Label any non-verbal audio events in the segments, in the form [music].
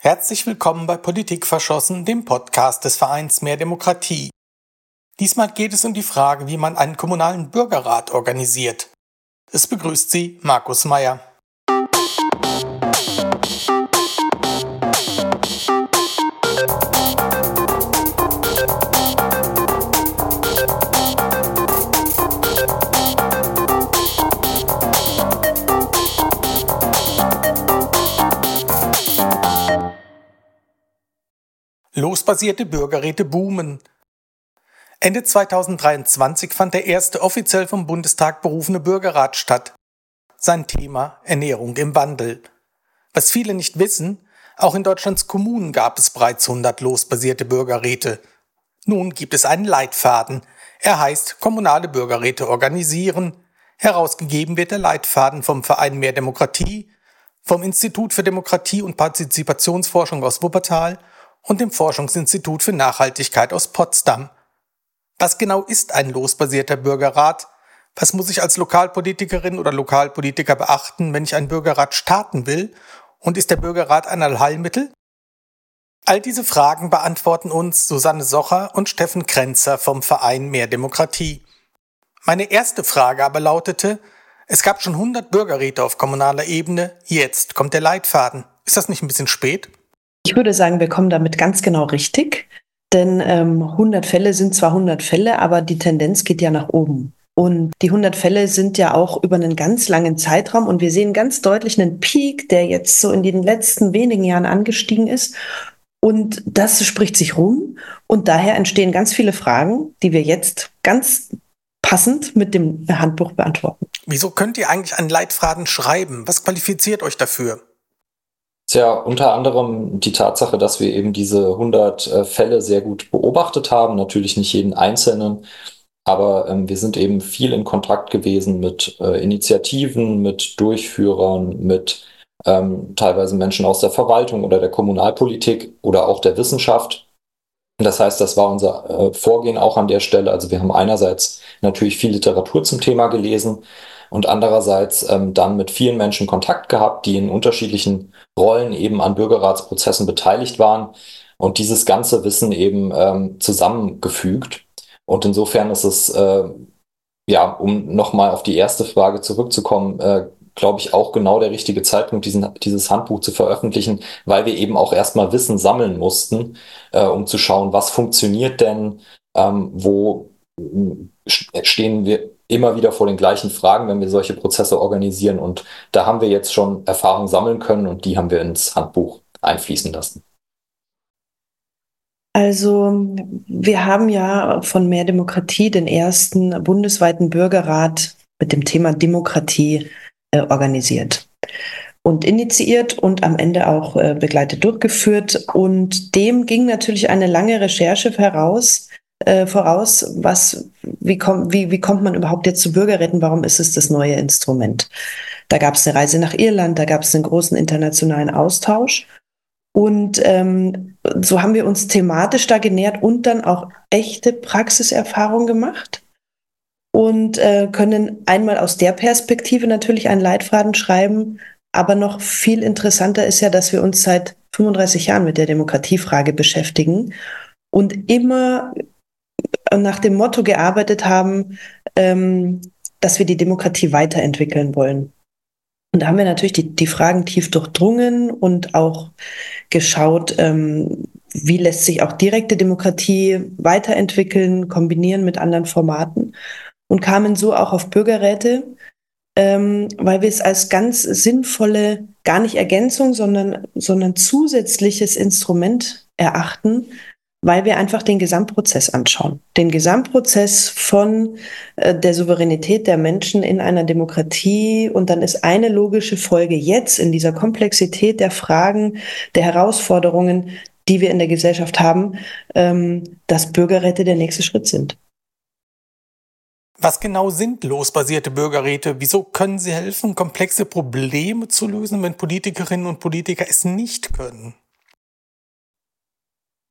Herzlich willkommen bei Politik verschossen, dem Podcast des Vereins Mehr Demokratie. Diesmal geht es um die Frage, wie man einen kommunalen Bürgerrat organisiert. Es begrüßt Sie Markus Meyer. Losbasierte Bürgerräte boomen. Ende 2023 fand der erste offiziell vom Bundestag berufene Bürgerrat statt. Sein Thema Ernährung im Wandel. Was viele nicht wissen, auch in Deutschlands Kommunen gab es bereits 100 losbasierte Bürgerräte. Nun gibt es einen Leitfaden. Er heißt Kommunale Bürgerräte organisieren. Herausgegeben wird der Leitfaden vom Verein Mehr Demokratie, vom Institut für Demokratie und Partizipationsforschung aus Wuppertal und dem Forschungsinstitut für Nachhaltigkeit aus Potsdam. Was genau ist ein losbasierter Bürgerrat? Was muss ich als Lokalpolitikerin oder Lokalpolitiker beachten, wenn ich einen Bürgerrat starten will? Und ist der Bürgerrat ein Allheilmittel? All diese Fragen beantworten uns Susanne Socher und Steffen Krenzer vom Verein Mehr Demokratie. Meine erste Frage aber lautete, es gab schon 100 Bürgerräte auf kommunaler Ebene, jetzt kommt der Leitfaden. Ist das nicht ein bisschen spät? Ich würde sagen, wir kommen damit ganz genau richtig, denn ähm, 100 Fälle sind zwar 100 Fälle, aber die Tendenz geht ja nach oben. Und die 100 Fälle sind ja auch über einen ganz langen Zeitraum und wir sehen ganz deutlich einen Peak, der jetzt so in den letzten wenigen Jahren angestiegen ist. Und das spricht sich rum und daher entstehen ganz viele Fragen, die wir jetzt ganz passend mit dem Handbuch beantworten. Wieso könnt ihr eigentlich einen Leitfaden schreiben? Was qualifiziert euch dafür? Ist ja unter anderem die Tatsache, dass wir eben diese 100 äh, Fälle sehr gut beobachtet haben, natürlich nicht jeden einzelnen, aber ähm, wir sind eben viel in Kontakt gewesen mit äh, Initiativen, mit Durchführern, mit ähm, teilweise Menschen aus der Verwaltung oder der Kommunalpolitik oder auch der Wissenschaft. Das heißt, das war unser äh, Vorgehen auch an der Stelle. Also wir haben einerseits natürlich viel Literatur zum Thema gelesen, und andererseits ähm, dann mit vielen Menschen Kontakt gehabt, die in unterschiedlichen Rollen eben an Bürgerratsprozessen beteiligt waren und dieses ganze Wissen eben ähm, zusammengefügt. Und insofern ist es, äh, ja, um nochmal auf die erste Frage zurückzukommen, äh, glaube ich, auch genau der richtige Zeitpunkt, diesen, dieses Handbuch zu veröffentlichen, weil wir eben auch erstmal Wissen sammeln mussten, äh, um zu schauen, was funktioniert denn, ähm, wo stehen wir immer wieder vor den gleichen Fragen, wenn wir solche Prozesse organisieren. Und da haben wir jetzt schon Erfahrungen sammeln können und die haben wir ins Handbuch einfließen lassen. Also wir haben ja von Mehr Demokratie den ersten bundesweiten Bürgerrat mit dem Thema Demokratie äh, organisiert und initiiert und am Ende auch äh, begleitet durchgeführt. Und dem ging natürlich eine lange Recherche heraus, äh, voraus, was, wie, komm, wie, wie kommt man überhaupt jetzt zu Bürgerretten? Warum ist es das neue Instrument? Da gab es eine Reise nach Irland, da gab es einen großen internationalen Austausch. Und ähm, so haben wir uns thematisch da genähert und dann auch echte Praxiserfahrung gemacht und äh, können einmal aus der Perspektive natürlich einen Leitfaden schreiben. Aber noch viel interessanter ist ja, dass wir uns seit 35 Jahren mit der Demokratiefrage beschäftigen und immer nach dem Motto gearbeitet haben, ähm, dass wir die Demokratie weiterentwickeln wollen. Und da haben wir natürlich die, die Fragen tief durchdrungen und auch geschaut, ähm, wie lässt sich auch direkte Demokratie weiterentwickeln, kombinieren mit anderen Formaten und kamen so auch auf Bürgerräte, ähm, weil wir es als ganz sinnvolle, gar nicht Ergänzung, sondern, sondern zusätzliches Instrument erachten, weil wir einfach den Gesamtprozess anschauen. Den Gesamtprozess von äh, der Souveränität der Menschen in einer Demokratie. Und dann ist eine logische Folge jetzt in dieser Komplexität der Fragen, der Herausforderungen, die wir in der Gesellschaft haben, ähm, dass Bürgerräte der nächste Schritt sind. Was genau sind losbasierte Bürgerräte? Wieso können sie helfen, komplexe Probleme zu lösen, wenn Politikerinnen und Politiker es nicht können?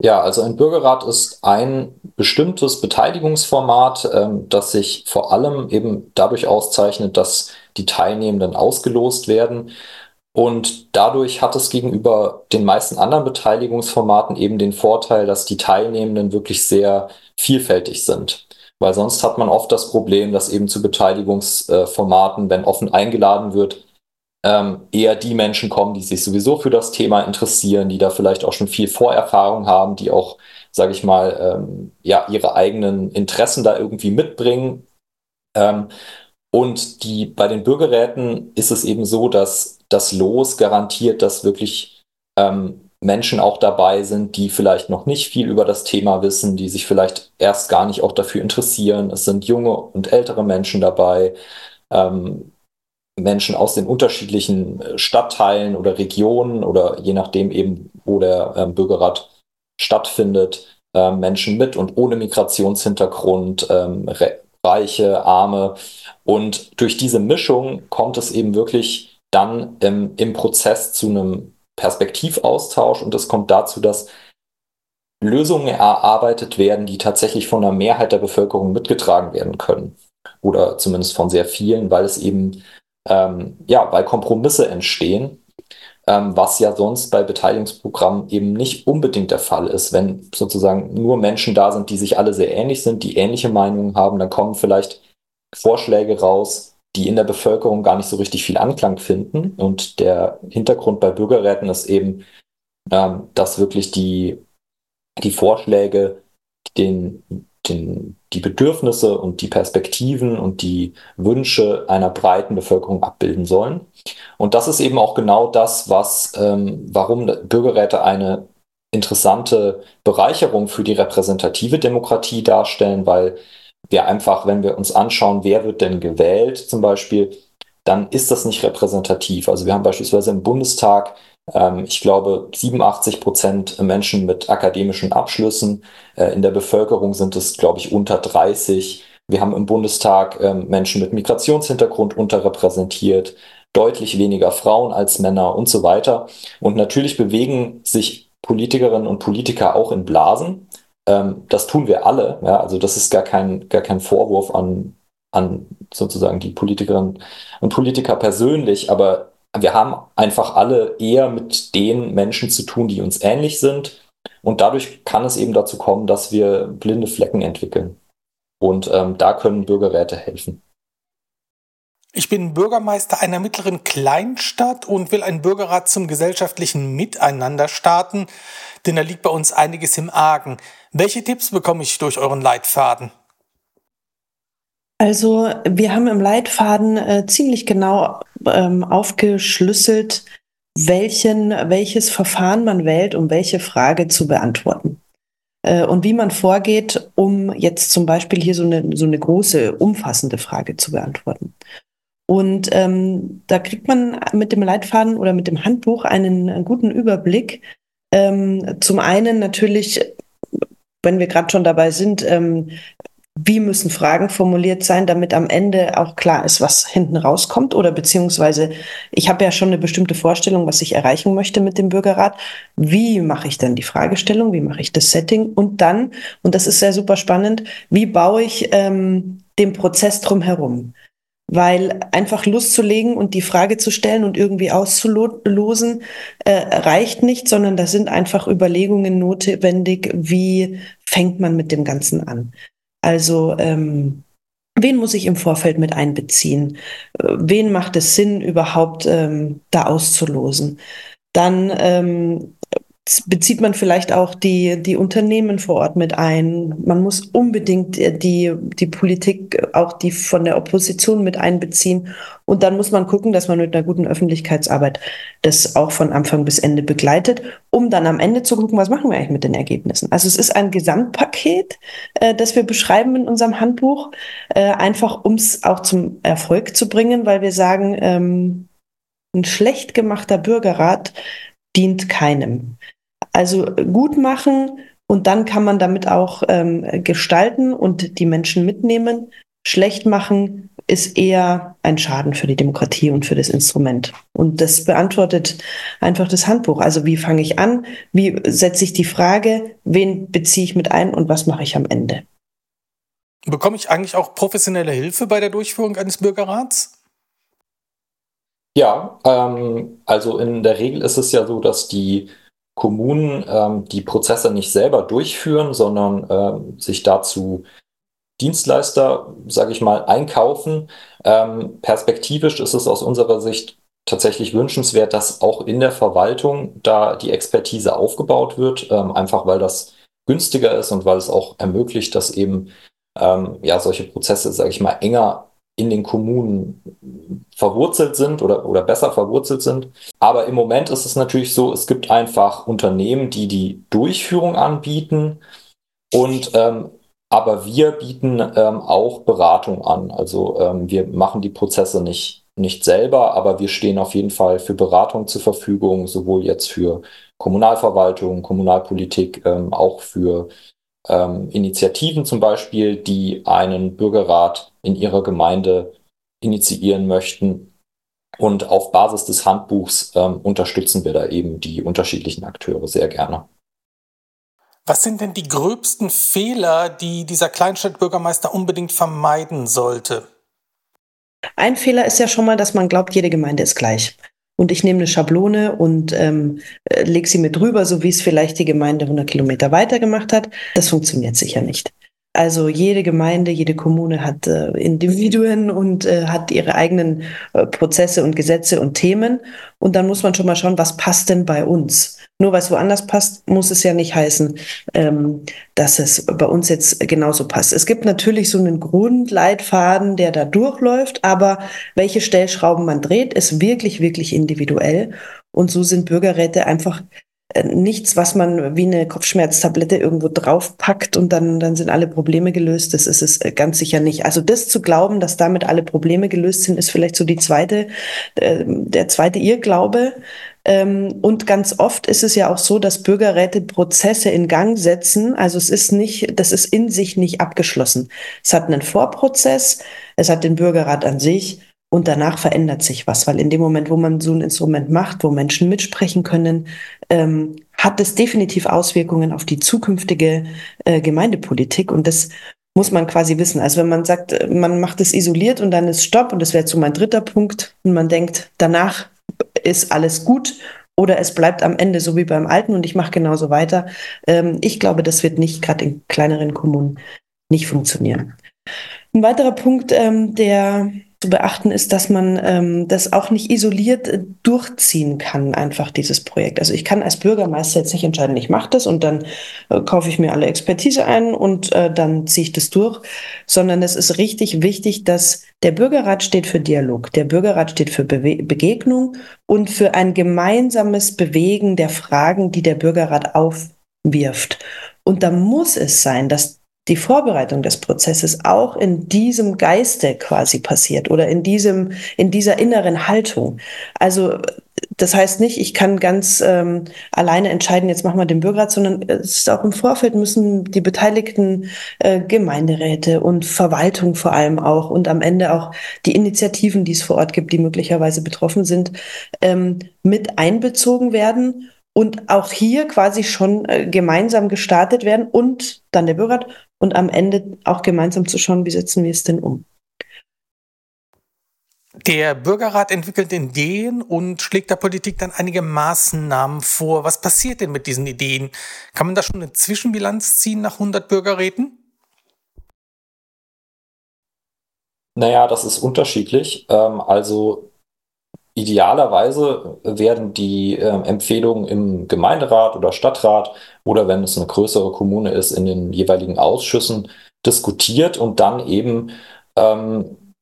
Ja, also ein Bürgerrat ist ein bestimmtes Beteiligungsformat, ähm, das sich vor allem eben dadurch auszeichnet, dass die Teilnehmenden ausgelost werden Und dadurch hat es gegenüber den meisten anderen Beteiligungsformaten eben den Vorteil, dass die Teilnehmenden wirklich sehr vielfältig sind. Weil sonst hat man oft das Problem, dass eben zu Beteiligungsformaten, wenn offen eingeladen wird, ähm, eher die Menschen kommen, die sich sowieso für das Thema interessieren, die da vielleicht auch schon viel Vorerfahrung haben, die auch, sage ich mal, ähm, ja, ihre eigenen Interessen da irgendwie mitbringen. Ähm, und die, bei den Bürgerräten ist es eben so, dass das Los garantiert, dass wirklich ähm, Menschen auch dabei sind, die vielleicht noch nicht viel über das Thema wissen, die sich vielleicht erst gar nicht auch dafür interessieren. Es sind junge und ältere Menschen dabei, ähm, Menschen aus den unterschiedlichen äh, Stadtteilen oder Regionen oder je nachdem eben, wo der äh, Bürgerrat stattfindet, äh, Menschen mit und ohne Migrationshintergrund, ähm, Reiche, Arme. Und durch diese Mischung kommt es eben wirklich dann im, im Prozess zu einem Perspektivaustausch und es kommt dazu, dass Lösungen erarbeitet werden, die tatsächlich von der Mehrheit der Bevölkerung mitgetragen werden können. Oder zumindest von sehr vielen, weil es eben, ähm, ja, weil Kompromisse entstehen, ähm, was ja sonst bei Beteiligungsprogrammen eben nicht unbedingt der Fall ist. Wenn sozusagen nur Menschen da sind, die sich alle sehr ähnlich sind, die ähnliche Meinungen haben, dann kommen vielleicht Vorschläge raus, die in der Bevölkerung gar nicht so richtig viel Anklang finden. Und der Hintergrund bei Bürgerräten ist eben, ähm, dass wirklich die, die Vorschläge den, den, die Bedürfnisse und die Perspektiven und die Wünsche einer breiten Bevölkerung abbilden sollen. Und das ist eben auch genau das, was, ähm, warum Bürgerräte eine interessante Bereicherung für die repräsentative Demokratie darstellen, weil wir einfach, wenn wir uns anschauen, wer wird denn gewählt zum Beispiel, dann ist das nicht repräsentativ. Also wir haben beispielsweise im Bundestag, ich glaube, 87 Prozent Menschen mit akademischen Abschlüssen. Äh, in der Bevölkerung sind es, glaube ich, unter 30. Wir haben im Bundestag ähm, Menschen mit Migrationshintergrund unterrepräsentiert, deutlich weniger Frauen als Männer und so weiter. Und natürlich bewegen sich Politikerinnen und Politiker auch in Blasen. Ähm, das tun wir alle. Ja? Also das ist gar kein, gar kein Vorwurf an, an sozusagen die Politikerinnen und Politiker persönlich, aber wir haben einfach alle eher mit den Menschen zu tun, die uns ähnlich sind. Und dadurch kann es eben dazu kommen, dass wir blinde Flecken entwickeln. Und ähm, da können Bürgerräte helfen. Ich bin Bürgermeister einer mittleren Kleinstadt und will einen Bürgerrat zum gesellschaftlichen Miteinander starten, denn da liegt bei uns einiges im Argen. Welche Tipps bekomme ich durch euren Leitfaden? Also wir haben im Leitfaden äh, ziemlich genau ähm, aufgeschlüsselt, welchen, welches Verfahren man wählt, um welche Frage zu beantworten. Äh, und wie man vorgeht, um jetzt zum Beispiel hier so eine, so eine große, umfassende Frage zu beantworten. Und ähm, da kriegt man mit dem Leitfaden oder mit dem Handbuch einen, einen guten Überblick. Ähm, zum einen natürlich, wenn wir gerade schon dabei sind, ähm, wie müssen Fragen formuliert sein, damit am Ende auch klar ist, was hinten rauskommt oder beziehungsweise ich habe ja schon eine bestimmte Vorstellung, was ich erreichen möchte mit dem Bürgerrat. Wie mache ich dann die Fragestellung? Wie mache ich das Setting? Und dann, und das ist sehr super spannend, wie baue ich ähm, den Prozess drumherum? weil einfach loszulegen und die Frage zu stellen und irgendwie auszulosen äh, reicht nicht, sondern da sind einfach Überlegungen notwendig, wie fängt man mit dem Ganzen an. Also ähm, wen muss ich im Vorfeld mit einbeziehen? Äh, wen macht es Sinn, überhaupt ähm, da auszulosen? Dann ähm, bezieht man vielleicht auch die, die Unternehmen vor Ort mit ein. Man muss unbedingt die, die Politik, auch die von der Opposition mit einbeziehen. Und dann muss man gucken, dass man mit einer guten Öffentlichkeitsarbeit das auch von Anfang bis Ende begleitet, um dann am Ende zu gucken, was machen wir eigentlich mit den Ergebnissen. Also es ist ein Gesamtpaket, äh, das wir beschreiben in unserem Handbuch, äh, einfach um es auch zum Erfolg zu bringen, weil wir sagen, ähm, ein schlecht gemachter Bürgerrat dient keinem. Also gut machen und dann kann man damit auch ähm, gestalten und die Menschen mitnehmen. Schlecht machen ist eher ein Schaden für die Demokratie und für das Instrument. Und das beantwortet einfach das Handbuch. Also wie fange ich an? Wie setze ich die Frage? Wen beziehe ich mit ein und was mache ich am Ende? Bekomme ich eigentlich auch professionelle Hilfe bei der Durchführung eines Bürgerrats? Ja, ähm, also in der Regel ist es ja so, dass die Kommunen ähm, die Prozesse nicht selber durchführen, sondern ähm, sich dazu Dienstleister, sage ich mal, einkaufen. Ähm, perspektivisch ist es aus unserer Sicht tatsächlich wünschenswert, dass auch in der Verwaltung da die Expertise aufgebaut wird, ähm, einfach weil das günstiger ist und weil es auch ermöglicht, dass eben ähm, ja solche Prozesse, sage ich mal, enger in den Kommunen verwurzelt sind oder, oder besser verwurzelt sind. Aber im Moment ist es natürlich so, es gibt einfach Unternehmen, die die Durchführung anbieten und ähm, aber wir bieten ähm, auch Beratung an. Also ähm, wir machen die Prozesse nicht, nicht selber, aber wir stehen auf jeden Fall für Beratung zur Verfügung, sowohl jetzt für Kommunalverwaltung, Kommunalpolitik, ähm, auch für ähm, Initiativen zum Beispiel, die einen Bürgerrat in ihrer Gemeinde initiieren möchten. Und auf Basis des Handbuchs ähm, unterstützen wir da eben die unterschiedlichen Akteure sehr gerne. Was sind denn die gröbsten Fehler, die dieser Kleinstadtbürgermeister unbedingt vermeiden sollte? Ein Fehler ist ja schon mal, dass man glaubt, jede Gemeinde ist gleich. Und ich nehme eine Schablone und ähm, äh, lege sie mit drüber, so wie es vielleicht die Gemeinde 100 Kilometer weiter gemacht hat. Das funktioniert sicher nicht. Also jede Gemeinde, jede Kommune hat äh, Individuen und äh, hat ihre eigenen äh, Prozesse und Gesetze und Themen. Und dann muss man schon mal schauen, was passt denn bei uns? Nur weil es woanders passt, muss es ja nicht heißen, ähm, dass es bei uns jetzt genauso passt. Es gibt natürlich so einen Grundleitfaden, der da durchläuft, aber welche Stellschrauben man dreht, ist wirklich, wirklich individuell. Und so sind Bürgerräte einfach nichts, was man wie eine Kopfschmerztablette irgendwo draufpackt und dann, dann sind alle Probleme gelöst. Das ist es äh, ganz sicher nicht. Also das zu glauben, dass damit alle Probleme gelöst sind, ist vielleicht so die zweite, äh, der zweite Irrglaube. Ähm, und ganz oft ist es ja auch so, dass Bürgerräte Prozesse in Gang setzen. Also es ist nicht, das ist in sich nicht abgeschlossen. Es hat einen Vorprozess, es hat den Bürgerrat an sich und danach verändert sich was, weil in dem Moment, wo man so ein Instrument macht, wo Menschen mitsprechen können, ähm, hat es definitiv Auswirkungen auf die zukünftige äh, Gemeindepolitik und das muss man quasi wissen. Also wenn man sagt, äh, man macht es isoliert und dann ist Stopp und das wäre so mein dritter Punkt und man denkt, danach ist alles gut oder es bleibt am Ende so wie beim Alten und ich mache genauso weiter. Ähm, ich glaube, das wird nicht gerade in kleineren Kommunen nicht funktionieren. Ein weiterer Punkt, ähm, der zu beachten ist, dass man ähm, das auch nicht isoliert äh, durchziehen kann, einfach dieses Projekt. Also ich kann als Bürgermeister jetzt nicht entscheiden, ich mache das und dann äh, kaufe ich mir alle Expertise ein und äh, dann ziehe ich das durch, sondern es ist richtig wichtig, dass der Bürgerrat steht für Dialog, der Bürgerrat steht für Bewe Begegnung und für ein gemeinsames Bewegen der Fragen, die der Bürgerrat aufwirft. Und da muss es sein, dass die Vorbereitung des Prozesses auch in diesem Geiste quasi passiert oder in diesem, in dieser inneren Haltung. Also das heißt nicht, ich kann ganz ähm, alleine entscheiden, jetzt machen wir den Bürgerrat, sondern es ist auch im Vorfeld müssen die beteiligten äh, Gemeinderäte und Verwaltung vor allem auch und am Ende auch die Initiativen, die es vor Ort gibt, die möglicherweise betroffen sind, ähm, mit einbezogen werden und auch hier quasi schon äh, gemeinsam gestartet werden und dann der Bürgerrat und am Ende auch gemeinsam zu schauen, wie setzen wir es denn um. Der Bürgerrat entwickelt Ideen und schlägt der Politik dann einige Maßnahmen vor. Was passiert denn mit diesen Ideen? Kann man da schon eine Zwischenbilanz ziehen nach 100 Bürgerräten? Naja, das ist unterschiedlich. Ähm, also Idealerweise werden die äh, Empfehlungen im Gemeinderat oder Stadtrat oder wenn es eine größere Kommune ist, in den jeweiligen Ausschüssen diskutiert und dann eben ähm,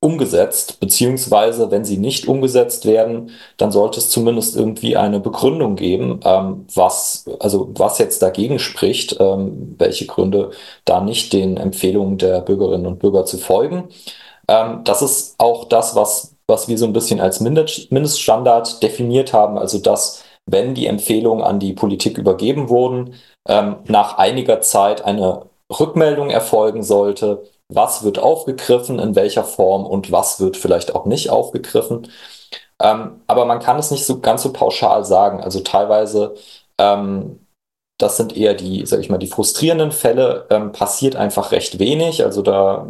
umgesetzt, beziehungsweise wenn sie nicht umgesetzt werden, dann sollte es zumindest irgendwie eine Begründung geben, ähm, was, also was jetzt dagegen spricht, ähm, welche Gründe da nicht den Empfehlungen der Bürgerinnen und Bürger zu folgen. Ähm, das ist auch das, was was wir so ein bisschen als Mindeststandard definiert haben, also dass, wenn die Empfehlungen an die Politik übergeben wurden, ähm, nach einiger Zeit eine Rückmeldung erfolgen sollte, was wird aufgegriffen, in welcher Form und was wird vielleicht auch nicht aufgegriffen. Ähm, aber man kann es nicht so ganz so pauschal sagen. Also teilweise, ähm, das sind eher die, sag ich mal, die frustrierenden Fälle, ähm, passiert einfach recht wenig. Also da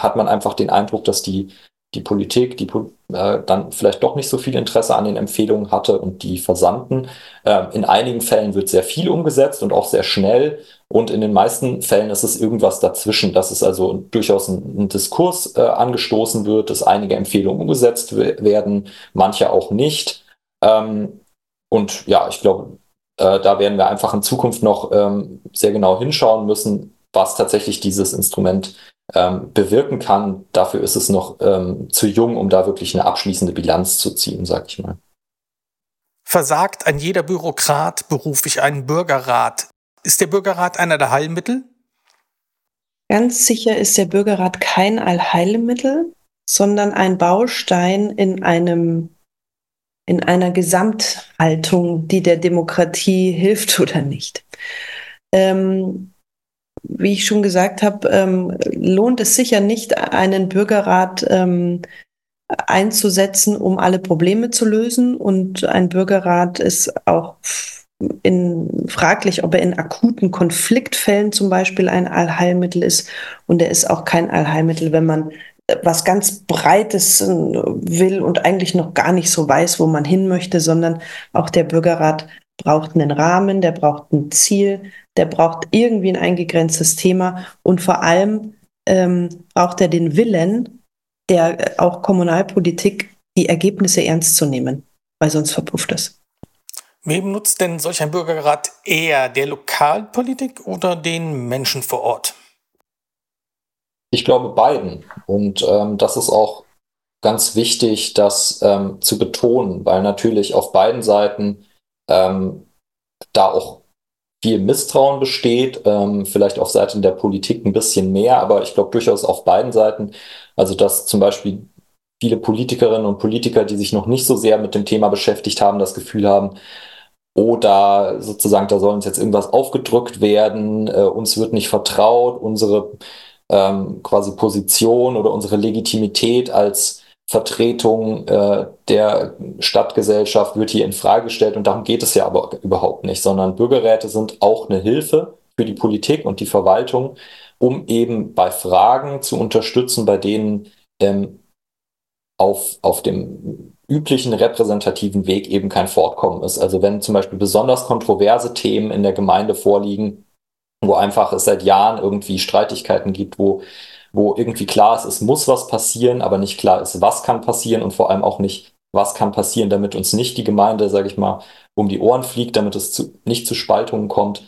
hat man einfach den Eindruck, dass die die Politik, die äh, dann vielleicht doch nicht so viel Interesse an den Empfehlungen hatte und die versandten. Äh, in einigen Fällen wird sehr viel umgesetzt und auch sehr schnell. Und in den meisten Fällen ist es irgendwas dazwischen, dass es also durchaus ein, ein Diskurs äh, angestoßen wird, dass einige Empfehlungen umgesetzt werden, manche auch nicht. Ähm, und ja, ich glaube, äh, da werden wir einfach in Zukunft noch ähm, sehr genau hinschauen müssen, was tatsächlich dieses Instrument ähm, bewirken kann. Dafür ist es noch ähm, zu jung, um da wirklich eine abschließende Bilanz zu ziehen, sag ich mal. Versagt ein jeder Bürokrat, berufe ich einen Bürgerrat. Ist der Bürgerrat einer der Heilmittel? Ganz sicher ist der Bürgerrat kein Allheilmittel, sondern ein Baustein in einem in einer Gesamthaltung, die der Demokratie [laughs] hilft oder nicht. Ähm, wie ich schon gesagt habe, ähm, lohnt es sicher nicht, einen Bürgerrat ähm, einzusetzen, um alle Probleme zu lösen. Und ein Bürgerrat ist auch in, fraglich, ob er in akuten Konfliktfällen zum Beispiel ein Allheilmittel ist. Und er ist auch kein Allheilmittel, wenn man was ganz Breites äh, will und eigentlich noch gar nicht so weiß, wo man hin möchte, sondern auch der Bürgerrat braucht einen Rahmen, der braucht ein Ziel, der braucht irgendwie ein eingegrenztes Thema und vor allem ähm, braucht er den Willen, der äh, auch Kommunalpolitik die Ergebnisse ernst zu nehmen, weil sonst verpufft es. Wem nutzt denn solch ein Bürgerrat eher der Lokalpolitik oder den Menschen vor Ort? Ich glaube beiden. Und ähm, das ist auch ganz wichtig, das ähm, zu betonen, weil natürlich auf beiden Seiten ähm, da auch viel Misstrauen besteht, ähm, vielleicht auf Seiten der Politik ein bisschen mehr, aber ich glaube durchaus auf beiden Seiten. Also dass zum Beispiel viele Politikerinnen und Politiker, die sich noch nicht so sehr mit dem Thema beschäftigt haben, das Gefühl haben, oder sozusagen, da soll uns jetzt irgendwas aufgedrückt werden, äh, uns wird nicht vertraut, unsere ähm, quasi Position oder unsere Legitimität als Vertretung äh, der Stadtgesellschaft wird hier in Frage gestellt und darum geht es ja aber überhaupt nicht, sondern Bürgerräte sind auch eine Hilfe für die Politik und die Verwaltung, um eben bei Fragen zu unterstützen, bei denen ähm, auf, auf dem üblichen repräsentativen Weg eben kein Fortkommen ist. Also wenn zum Beispiel besonders kontroverse Themen in der Gemeinde vorliegen, wo einfach es seit Jahren irgendwie Streitigkeiten gibt, wo, wo irgendwie klar ist, es muss was passieren, aber nicht klar ist, was kann passieren und vor allem auch nicht, was kann passieren, damit uns nicht die Gemeinde, sage ich mal, um die Ohren fliegt, damit es zu, nicht zu Spaltungen kommt,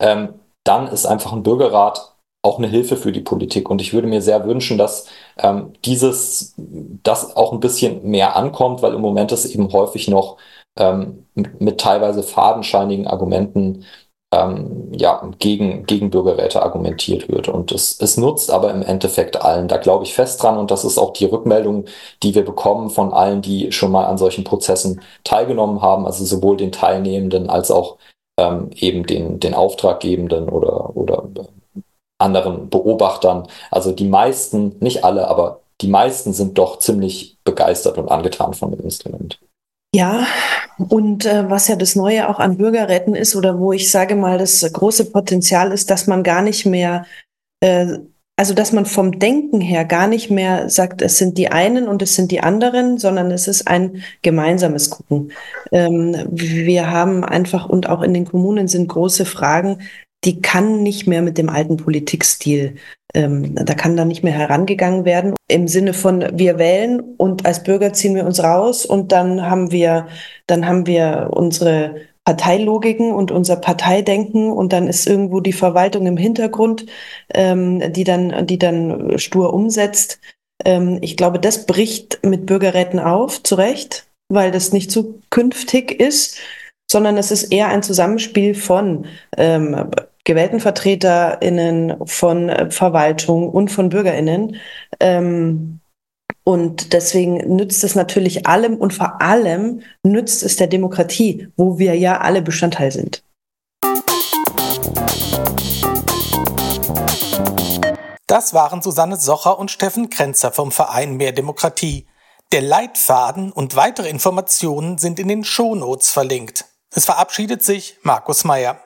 ähm, dann ist einfach ein Bürgerrat auch eine Hilfe für die Politik. Und ich würde mir sehr wünschen, dass ähm, dieses, das auch ein bisschen mehr ankommt, weil im Moment es eben häufig noch ähm, mit teilweise fadenscheinigen Argumenten ähm, ja, gegen, gegen Bürgerräte argumentiert wird. Und es, es nutzt aber im Endeffekt allen. Da glaube ich fest dran und das ist auch die Rückmeldung, die wir bekommen von allen, die schon mal an solchen Prozessen teilgenommen haben, also sowohl den Teilnehmenden als auch ähm, eben den, den Auftraggebenden oder, oder anderen Beobachtern. Also die meisten, nicht alle, aber die meisten sind doch ziemlich begeistert und angetan von dem Instrument. Ja, und äh, was ja das Neue auch an Bürgerräten ist oder wo ich sage mal, das große Potenzial ist, dass man gar nicht mehr, äh, also dass man vom Denken her gar nicht mehr sagt, es sind die einen und es sind die anderen, sondern es ist ein gemeinsames Gucken. Ähm, wir haben einfach und auch in den Kommunen sind große Fragen, die kann nicht mehr mit dem alten Politikstil, ähm, da kann da nicht mehr herangegangen werden. Im Sinne von, wir wählen und als Bürger ziehen wir uns raus und dann haben wir, dann haben wir unsere Parteilogiken und unser Parteidenken und dann ist irgendwo die Verwaltung im Hintergrund, ähm, die dann, die dann stur umsetzt. Ähm, ich glaube, das bricht mit Bürgerräten auf, zu Recht, weil das nicht zukünftig ist sondern es ist eher ein Zusammenspiel von ähm, gewählten VertreterInnen, von äh, Verwaltung und von BürgerInnen. Ähm, und deswegen nützt es natürlich allem und vor allem nützt es der Demokratie, wo wir ja alle Bestandteil sind. Das waren Susanne Socher und Steffen Krenzer vom Verein Mehr Demokratie. Der Leitfaden und weitere Informationen sind in den Shownotes verlinkt. Es verabschiedet sich Markus Meyer.